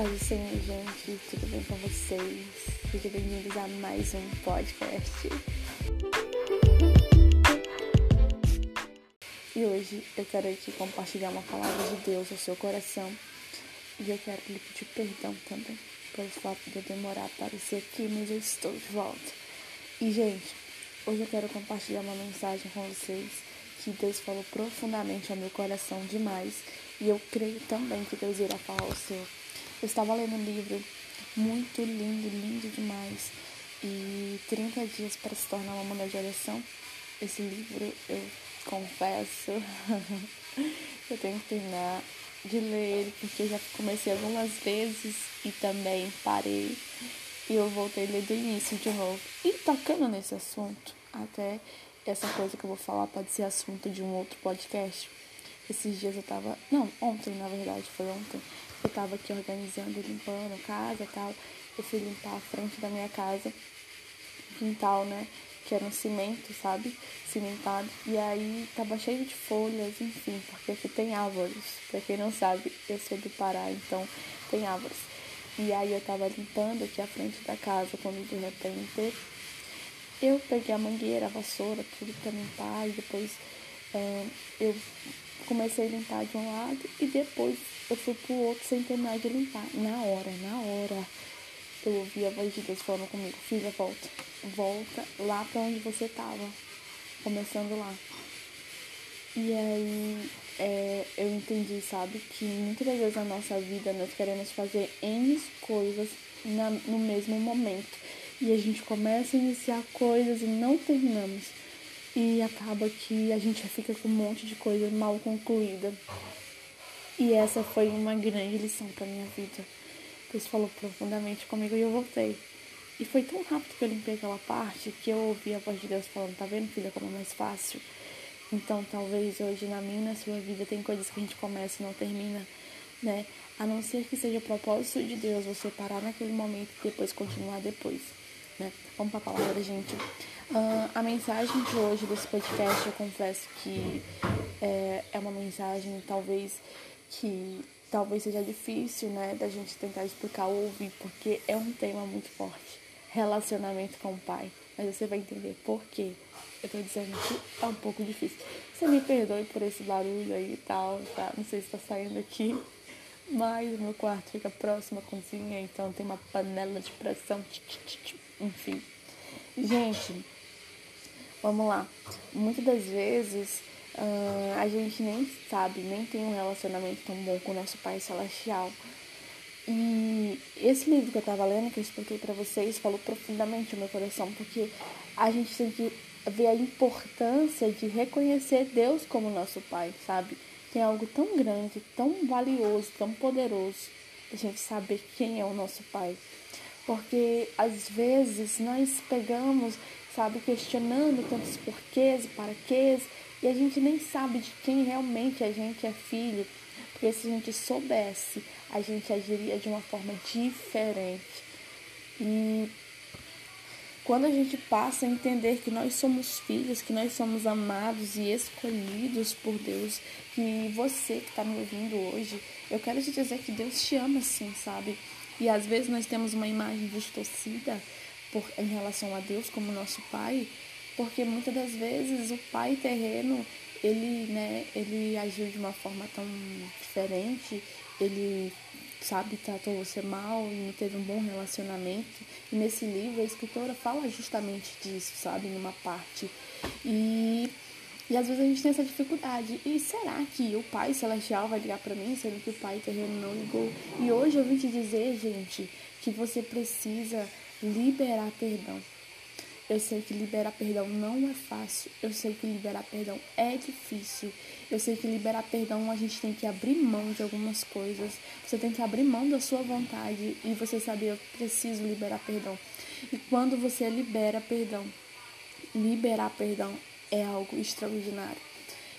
Paz do Senhor, gente. Tudo bem com vocês? Sejam bem-vindos a mais um podcast. E hoje eu quero aqui compartilhar uma palavra de Deus ao seu coração. E eu quero lhe pedir perdão também pelo fato de eu demorar a aparecer aqui, mas eu estou de volta. E, gente, hoje eu quero compartilhar uma mensagem com vocês que Deus falou profundamente ao meu coração demais. E eu creio também que Deus irá falar ao seu. Eu estava lendo um livro muito lindo, lindo demais. E 30 dias para se tornar uma mulher de oração. Esse livro, eu confesso, eu tenho que terminar de ler ele, porque eu já comecei algumas vezes e também parei. E eu voltei a ler do início de novo. E tocando nesse assunto, até essa coisa que eu vou falar pode ser assunto de um outro podcast. Esses dias eu tava. Não, ontem na verdade, foi ontem. Eu tava aqui organizando, limpando a casa e tal. Eu fui limpar a frente da minha casa, quintal, né? Que era um cimento, sabe? Cimentado. E aí tava cheio de folhas, enfim, porque aqui tem árvores. Pra quem não sabe, eu sou do Pará, então tem árvores. E aí eu tava limpando aqui a frente da casa quando de repente eu peguei a mangueira, a vassoura, tudo pra limpar e depois é, eu comecei a limpar de um lado e depois eu fui pro outro sem terminar de limpar. Na hora, na hora, eu ouvi a voz de Deus falando comigo, filha, volta, volta lá pra onde você tava, começando lá. E aí é, eu entendi, sabe, que muitas das vezes na nossa vida nós queremos fazer N coisas na, no mesmo momento. E a gente começa a iniciar coisas e não terminamos e acaba que a gente fica com um monte de coisa mal concluída. E essa foi uma grande lição para minha vida. Deus falou profundamente comigo e eu voltei. E foi tão rápido que eu limpei aquela parte que eu ouvi a voz de Deus falando: Tá vendo, filha, como é mais fácil? Então, talvez hoje na minha e na sua vida tem coisas que a gente começa e não termina, né? A não ser que seja propósito de Deus você parar naquele momento e depois continuar depois, né? Vamos para a palavra, gente. Uh, a mensagem de hoje desse podcast, eu confesso que é, é uma mensagem talvez que talvez seja difícil, né, da gente tentar explicar ou ouvir, porque é um tema muito forte, relacionamento com o pai. Mas você vai entender por quê. Eu tô dizendo que é um pouco difícil. Você me perdoe por esse barulho aí e tal, tá? Não sei se tá saindo aqui, mas o meu quarto fica próximo à cozinha, então tem uma panela de pressão, enfim. Gente, Vamos lá. Muitas das vezes uh, a gente nem sabe, nem tem um relacionamento tão bom com o nosso Pai Celestial. E esse livro que eu estava lendo, que eu expliquei para vocês, falou profundamente o meu coração, porque a gente tem que ver a importância de reconhecer Deus como nosso Pai, sabe? Tem algo tão grande, tão valioso, tão poderoso, a gente saber quem é o nosso Pai. Porque às vezes nós pegamos sabe, questionando tantos porquês e paraquês, e a gente nem sabe de quem realmente a gente é filho, porque se a gente soubesse, a gente agiria de uma forma diferente. E quando a gente passa a entender que nós somos filhos, que nós somos amados e escolhidos por Deus, que você que está me ouvindo hoje, eu quero te dizer que Deus te ama sim, sabe? E às vezes nós temos uma imagem distorcida por, em relação a Deus como nosso pai, porque muitas das vezes o pai terreno ele, né, ele agiu de uma forma tão diferente, ele sabe, tratou você mal e não teve um bom relacionamento. E nesse livro a escritora fala justamente disso, sabe, numa parte. E, e às vezes a gente tem essa dificuldade. E será que o Pai Celestial vai ligar para mim, sendo que o Pai terreno não ligou? E hoje eu vim te dizer, gente, que você precisa liberar perdão. Eu sei que liberar perdão não é fácil. Eu sei que liberar perdão é difícil. Eu sei que liberar perdão a gente tem que abrir mão de algumas coisas. Você tem que abrir mão da sua vontade e você saber eu preciso liberar perdão. E quando você libera perdão, liberar perdão é algo extraordinário.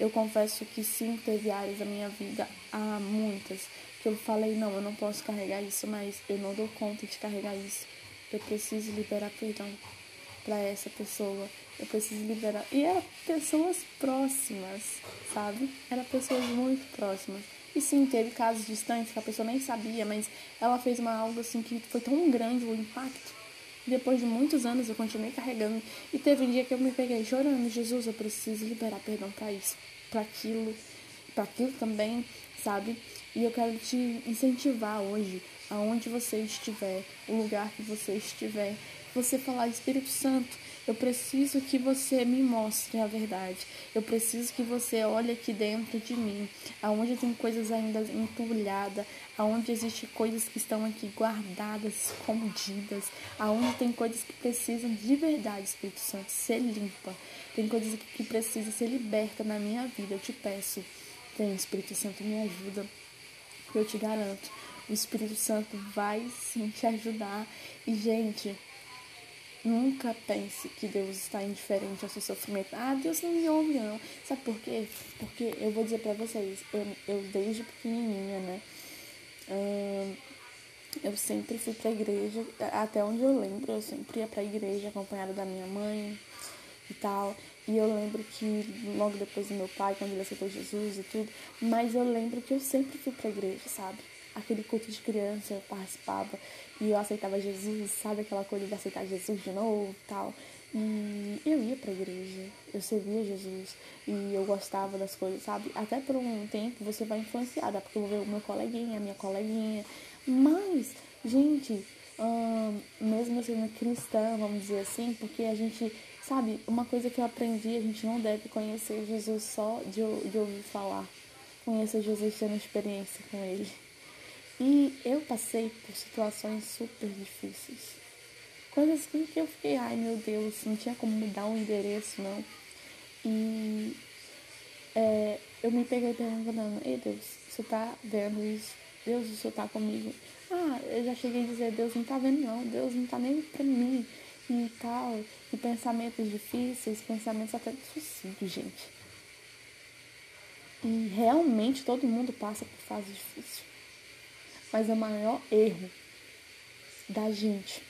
Eu confesso que sim, teve áreas da minha vida, há muitas, que eu falei, não, eu não posso carregar isso, mas eu não dou conta de carregar isso eu preciso liberar perdão para essa pessoa. Eu preciso liberar. E eram pessoas próximas, sabe? Eram pessoas muito próximas. E sim, teve casos distantes que a pessoa nem sabia, mas ela fez uma algo assim que foi tão grande o impacto. Depois de muitos anos eu continuei carregando. E teve um dia que eu me peguei chorando, Jesus, eu preciso liberar perdão para isso, para aquilo, para aquilo também, sabe? E eu quero te incentivar hoje, aonde você estiver, o lugar que você estiver, você falar, Espírito Santo, eu preciso que você me mostre a verdade. Eu preciso que você olhe aqui dentro de mim, aonde tem coisas ainda entulhadas, aonde existem coisas que estão aqui guardadas, escondidas, aonde tem coisas que precisam de verdade, Espírito Santo, ser limpa. Tem coisas que precisam ser libertas na minha vida. Eu te peço, tem Espírito Santo, me ajuda. Eu te garanto, o Espírito Santo vai sim te ajudar. E, gente, Nunca pense que Deus está indiferente ao seu sofrimento. Ah, Deus não me ouve, não. Sabe por quê? Porque eu vou dizer para vocês, eu, eu desde pequenininha, né? Hum, eu sempre fui pra igreja, até onde eu lembro, eu sempre ia pra igreja acompanhada da minha mãe e tal. E eu lembro que logo depois do meu pai, quando ele aceitou Jesus e tudo, mas eu lembro que eu sempre fui pra igreja, sabe? Aquele culto de criança eu participava e eu aceitava Jesus, sabe aquela coisa de aceitar Jesus de novo tal. E eu ia pra igreja, eu servia Jesus e eu gostava das coisas, sabe? Até por um tempo você vai influenciada, porque eu vou ver o meu coleguinha, a minha coleguinha. Mas, gente, hum, mesmo sendo cristã, vamos dizer assim, porque a gente, sabe, uma coisa que eu aprendi, a gente não deve conhecer Jesus só de, de ouvir falar. Conhecer Jesus tendo experiência com ele. E eu passei por situações super difíceis. Coisas que eu fiquei, ai meu Deus, não tinha como mudar o um endereço, não. E é, eu me peguei perguntando, ei Deus, você tá vendo isso? Deus, você tá comigo? Ah, eu já cheguei a dizer, Deus não tá vendo não, Deus não tá nem pra mim e tal. E pensamentos difíceis, pensamentos até de suicídio, gente. E realmente todo mundo passa por fase difícil. Mas é o maior erro da gente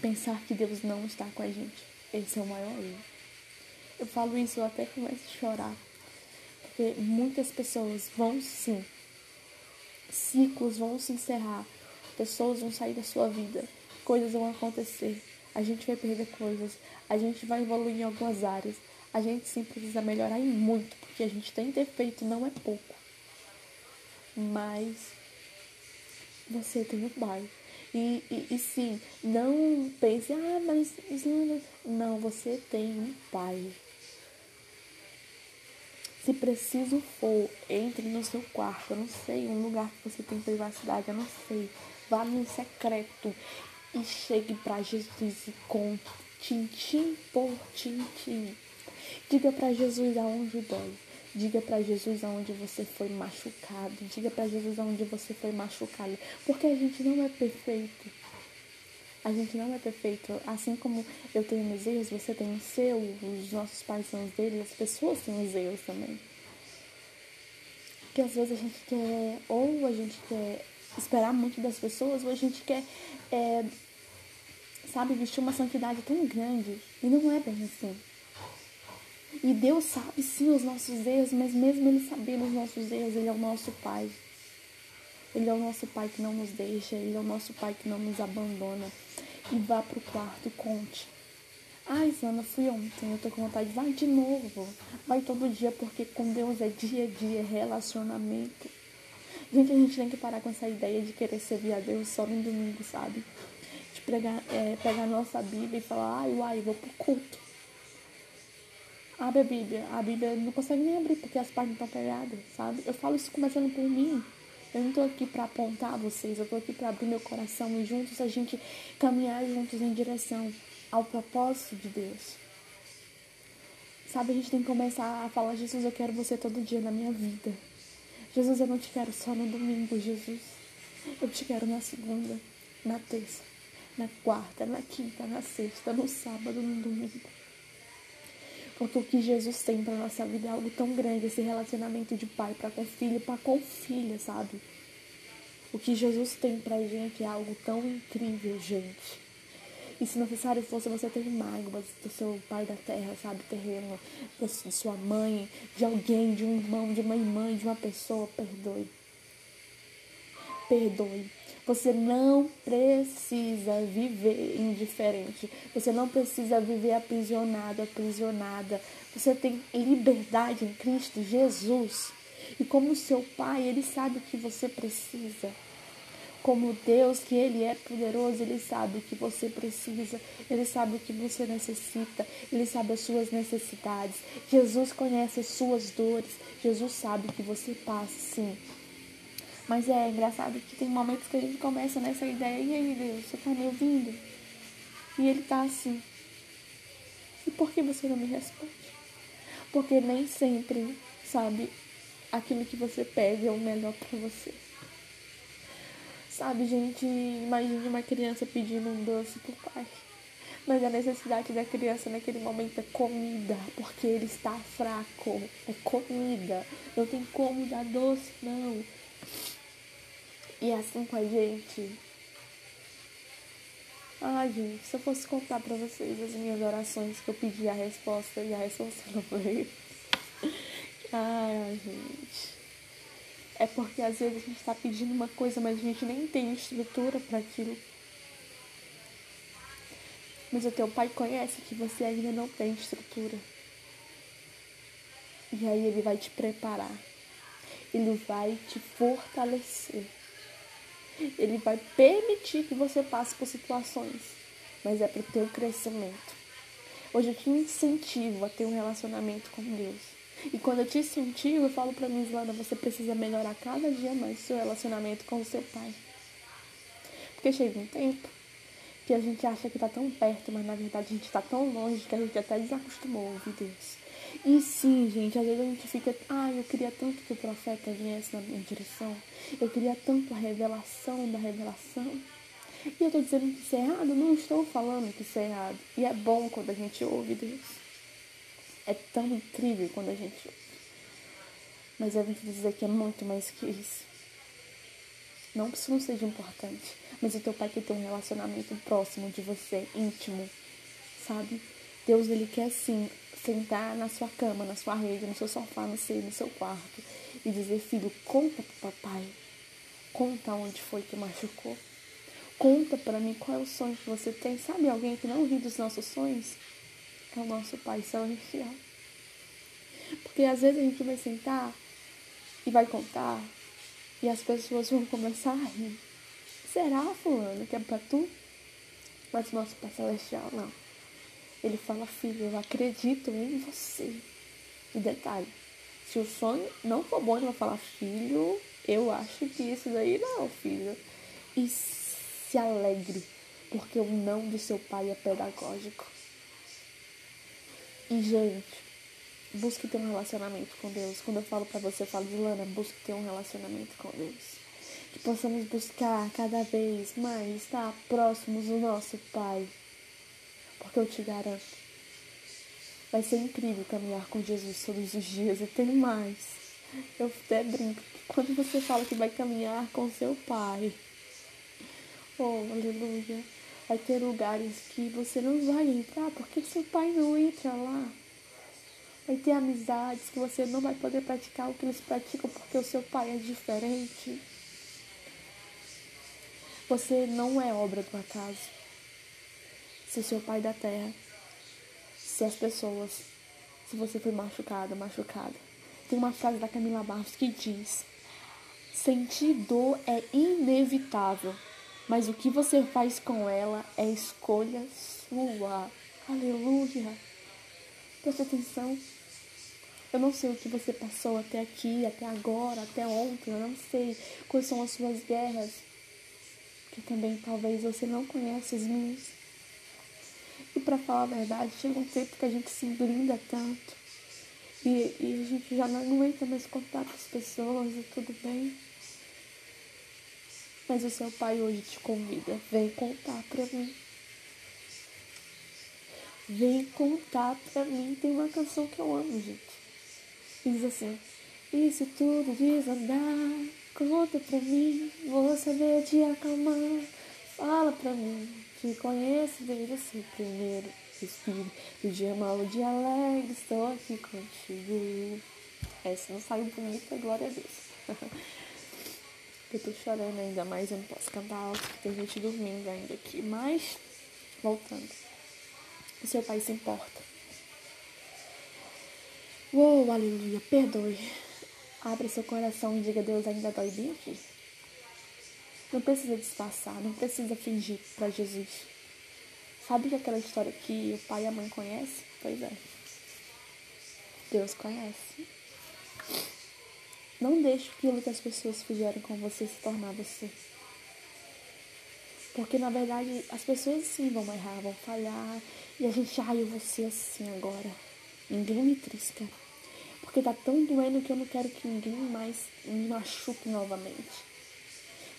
pensar que Deus não está com a gente. Esse é o maior erro. Eu falo isso, eu até começo a chorar. Porque muitas pessoas vão sim. Ciclos vão se encerrar. Pessoas vão sair da sua vida. Coisas vão acontecer. A gente vai perder coisas. A gente vai evoluir em algumas áreas. A gente sim precisa melhorar em muito. Porque a gente tem defeito, não é pouco. Mas você tem um pai. E, e, e sim, não pense, ah, mas não, você tem um pai. Se preciso for, entre no seu quarto, eu não sei, um lugar que você tem privacidade, eu não sei. Vá no secreto e chegue para Jesus e conte, tintim por tintim. Diga para Jesus aonde dói. Diga para Jesus aonde você foi machucado. Diga para Jesus aonde você foi machucado. Porque a gente não é perfeito. A gente não é perfeito. Assim como eu tenho meus erros, você tem os seus, os nossos pais são os deles, as pessoas têm os erros também. Porque às vezes a gente quer, ou a gente quer esperar muito das pessoas, ou a gente quer, é, sabe, vestir uma santidade tão grande. E não é bem assim. E Deus sabe sim os nossos erros, mas mesmo Ele sabendo os nossos erros, Ele é o nosso Pai. Ele é o nosso Pai que não nos deixa, Ele é o nosso Pai que não nos abandona. E vá pro quarto e conte. Ai, Zana, fui ontem, eu tô com vontade. Vai de novo. Vai todo dia, porque com Deus é dia a dia, é relacionamento. Gente, a gente tem que parar com essa ideia de querer servir a Deus só no domingo, sabe? De pregar, é, pegar a nossa Bíblia e falar, ai, uai, vou pro culto. Abre a Bíblia. A Bíblia não consegue nem abrir porque as páginas estão pegadas, sabe? Eu falo isso começando por mim. Eu não estou aqui para apontar vocês, eu estou aqui para abrir meu coração e juntos a gente caminhar juntos em direção ao propósito de Deus. Sabe, a gente tem que começar a falar: Jesus, eu quero você todo dia na minha vida. Jesus, eu não te quero só no domingo, Jesus. Eu te quero na segunda, na terça, na quarta, na quinta, na sexta, no sábado, no domingo. Porque o que Jesus tem para nossa vida é algo tão grande, esse relacionamento de pai para com filho, para com filha, sabe? O que Jesus tem pra gente é algo tão incrível, gente. E se necessário fosse você ter mágoas do seu pai da terra, sabe, terreno, de sua mãe, de alguém, de um irmão, de uma irmã, de uma pessoa, perdoe. perdoe. Você não precisa viver indiferente. Você não precisa viver aprisionado, aprisionada. Você tem liberdade em Cristo Jesus. E como seu Pai, Ele sabe o que você precisa. Como Deus, que Ele é poderoso, Ele sabe o que você precisa, Ele sabe o que você necessita, Ele sabe as suas necessidades. Jesus conhece as suas dores, Jesus sabe o que você passa, sim. Mas é engraçado que tem momentos que a gente começa nessa ideia, e aí Deus, você tá me ouvindo? E ele tá assim. E por que você não me responde? Porque nem sempre, sabe, aquilo que você pede é o melhor para você. Sabe, gente, imagine uma criança pedindo um doce pro pai. Mas a necessidade da criança naquele momento é comida, porque ele está fraco. É comida. Não tem como dar doce, não. E é assim com a gente. Ai, gente, se eu fosse contar pra vocês as minhas orações que eu pedi a resposta e a resposta não veio. Ai, gente. É porque às vezes a gente está pedindo uma coisa, mas a gente nem tem estrutura para aquilo. Mas o teu pai conhece que você ainda não tem estrutura. E aí ele vai te preparar. Ele vai te fortalecer. Ele vai permitir que você passe por situações, mas é para o teu crescimento. Hoje eu te incentivo a ter um relacionamento com Deus. E quando eu te incentivo, eu falo para mim, Islana, você precisa melhorar cada dia mais seu relacionamento com o seu pai. Porque chega um tempo que a gente acha que está tão perto, mas na verdade a gente está tão longe que a gente até desacostumou a ouvir Deus. E sim, gente, às vezes a gente fica, ah, eu queria tanto que o profeta viesse na minha direção. Eu queria tanto a revelação da revelação. E eu estou dizendo que isso é errado? Não estou falando que isso é errado. E é bom quando a gente ouve Deus. É tão incrível quando a gente ouve. Mas eu vim te dizer que é muito mais que isso. Não que isso não seja importante, mas o teu pai quer ter um relacionamento próximo de você, íntimo, sabe? Deus, ele quer sim sentar na sua cama, na sua rede, no seu sofá, no seu, no seu quarto e dizer, filho, conta pro papai. Conta onde foi que machucou. Conta para mim qual é o sonho que você tem. Sabe alguém que não ri dos nossos sonhos? É o nosso Pai Celestial. Porque às vezes a gente vai sentar e vai contar e as pessoas vão começar a rir. Será, fulano, que é pra tu? Mas o nosso Pai Celestial não. Ele fala, filho, eu acredito em você. E detalhe, se o sonho não for bom, ele vai falar, filho, eu acho que isso daí não, filho. E se alegre, porque o não do seu pai é pedagógico. E, gente, busque ter um relacionamento com Deus. Quando eu falo para você, eu falo, Lana, busque ter um relacionamento com Deus. Que possamos buscar cada vez mais estar próximos do nosso Pai. Porque eu te garanto, vai ser incrível caminhar com Jesus todos os dias e tem mais. Eu até brinco que quando você fala que vai caminhar com seu pai, oh, aleluia, vai ter lugares que você não vai entrar porque seu pai não entra lá. Vai ter amizades que você não vai poder praticar o que eles praticam porque o seu pai é diferente. Você não é obra do acaso se seu pai da terra, se as pessoas, se você foi machucada, machucada. Tem uma frase da Camila Barros que diz: Sentir dor é inevitável, mas o que você faz com ela é escolha sua. Aleluia. Preste atenção. Eu não sei o que você passou até aqui, até agora, até ontem. Eu não sei quais são as suas guerras. Que também talvez você não conheça as minhas. E para falar a verdade, chega um tempo que a gente se blinda tanto. E, e a gente já não aguenta mais contar para as pessoas e tudo bem. Mas o seu pai hoje te convida. Vem contar para mim. Vem contar pra mim. Tem uma canção que eu amo, gente. Diz assim: se tudo desandar, conta pra mim. Vou saber te acalmar. Fala pra mim. Te conheço o seu primeiro respiro. O dia mal, o dia alegre, estou aqui contigo. Essa não saiu bonita, glória a Deus. Eu tô chorando ainda, mas eu não posso cantar alto, tem gente dormindo ainda aqui. Mas, voltando. O seu pai se importa. Uou, aleluia, perdoe. Abre seu coração e diga, Deus ainda dói bem aqui. Não precisa disfarçar, não precisa fingir para Jesus. Sabe que aquela história que o pai e a mãe conhecem? Pois é. Deus conhece. Não deixe aquilo que as pessoas fizeram com você se tornar você. Porque na verdade as pessoas sim vão errar, vão falhar. E a gente, ai, eu vou ser assim agora. Ninguém me trisca. Porque tá tão doendo que eu não quero que ninguém mais me machuque novamente.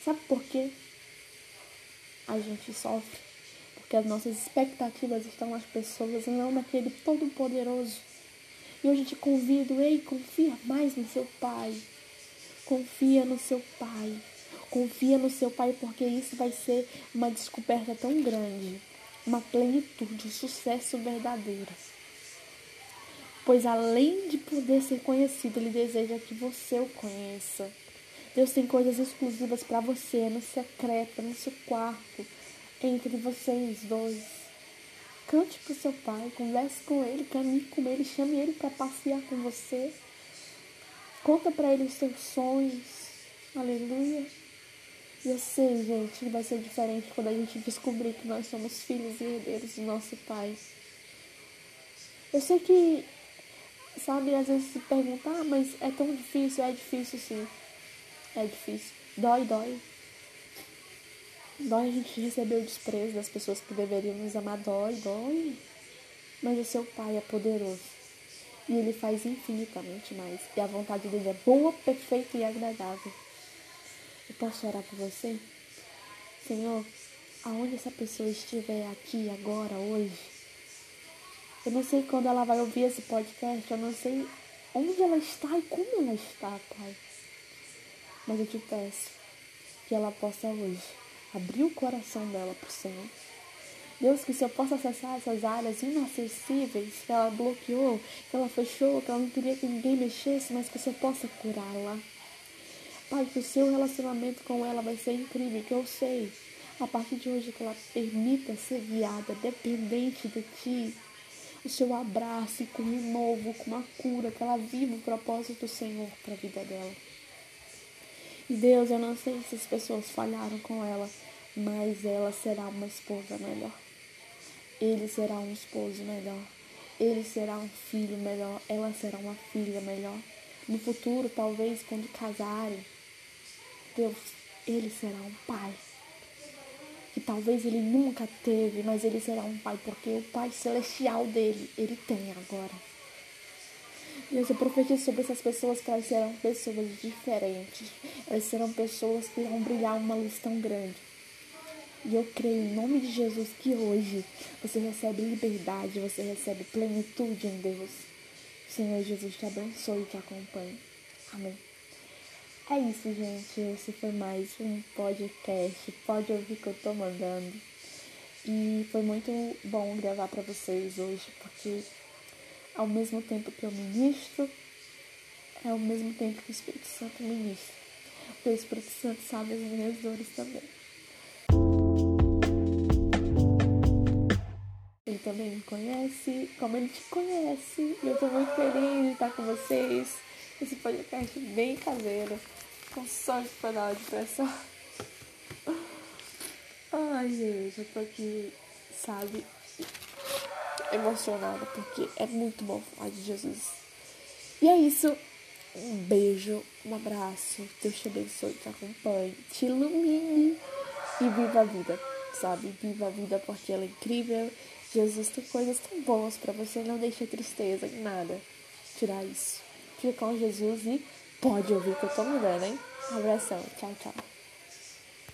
Sabe por quê? A gente sofre. Porque as nossas expectativas estão nas pessoas e não naquele todo-poderoso. E hoje te convido, ei, confia mais no seu pai. Confia no seu pai. Confia no seu pai, porque isso vai ser uma descoberta tão grande, uma plenitude, um sucesso verdadeiro. Pois além de poder ser conhecido, ele deseja que você o conheça. Deus tem coisas exclusivas para você, no secreto, no seu quarto, entre vocês dois. Cante pro seu pai, converse com ele, caminhe com ele, chame ele para passear com você. Conta para ele os seus sonhos. Aleluia. E eu sei, gente, que vai ser diferente quando a gente descobrir que nós somos filhos e herdeiros do nosso pai. Eu sei que, sabe, às vezes se perguntar, ah, mas é tão difícil, é difícil sim. É difícil. Dói, dói. Dói a gente receber o desprezo das pessoas que deveriam nos amar. Dói, dói. Mas o seu Pai é poderoso. E Ele faz infinitamente mais. E a vontade dele é boa, perfeita e agradável. Eu posso orar por você? Senhor, aonde essa pessoa estiver aqui, agora, hoje, eu não sei quando ela vai ouvir esse podcast, eu não sei onde ela está e como ela está, Pai. Mas eu te peço que ela possa hoje abrir o coração dela para o Senhor. Deus, que se eu possa acessar essas áreas inacessíveis que ela bloqueou, que ela fechou, que ela não queria que ninguém mexesse, mas que o Senhor possa curá-la. Pai, que o seu relacionamento com ela vai ser incrível, que eu sei, a partir de hoje, que ela permita ser guiada, dependente de Ti. O seu abraço com um novo, com uma cura, que ela viva o propósito do Senhor para a vida dela. Deus, eu não sei se as pessoas falharam com ela, mas ela será uma esposa melhor. Ele será um esposo melhor. Ele será um filho melhor. Ela será uma filha melhor. No futuro, talvez, quando casarem, Deus, ele será um pai. Que talvez ele nunca teve, mas ele será um pai, porque o pai celestial dele, ele tem agora. Deus, eu profetizo sobre essas pessoas que elas serão pessoas diferentes. Elas serão pessoas que vão brilhar uma luz tão grande. E eu creio em nome de Jesus que hoje você recebe liberdade, você recebe plenitude em Deus. Senhor Jesus te abençoe e te acompanhe. Amém. É isso, gente. Esse foi mais um podcast. Pode ouvir que eu tô mandando. E foi muito bom gravar para vocês hoje, porque ao mesmo tempo que eu ministro, é ao mesmo tempo que o Espírito Santo ministra. Porque o Espírito Santo sabe as minhas dores também. Ele também me conhece, como ele te conhece. E eu tô muito feliz de estar com vocês. Esse podcast bem caseiro, com só de panela de pressão. Ai, gente, eu tô aqui, sabe, emocionada porque é muito bom falar de Jesus. E é isso. Um beijo, um abraço. Deus te abençoe, te acompanhe, te ilumine e viva a vida, sabe? Viva a vida porque ela é incrível. Jesus tem coisas tão boas para você. Não deixe tristeza em nada. Tirar isso. Fica com Jesus e pode ouvir que eu tô mudando, hein? Um abração. Tchau, tchau.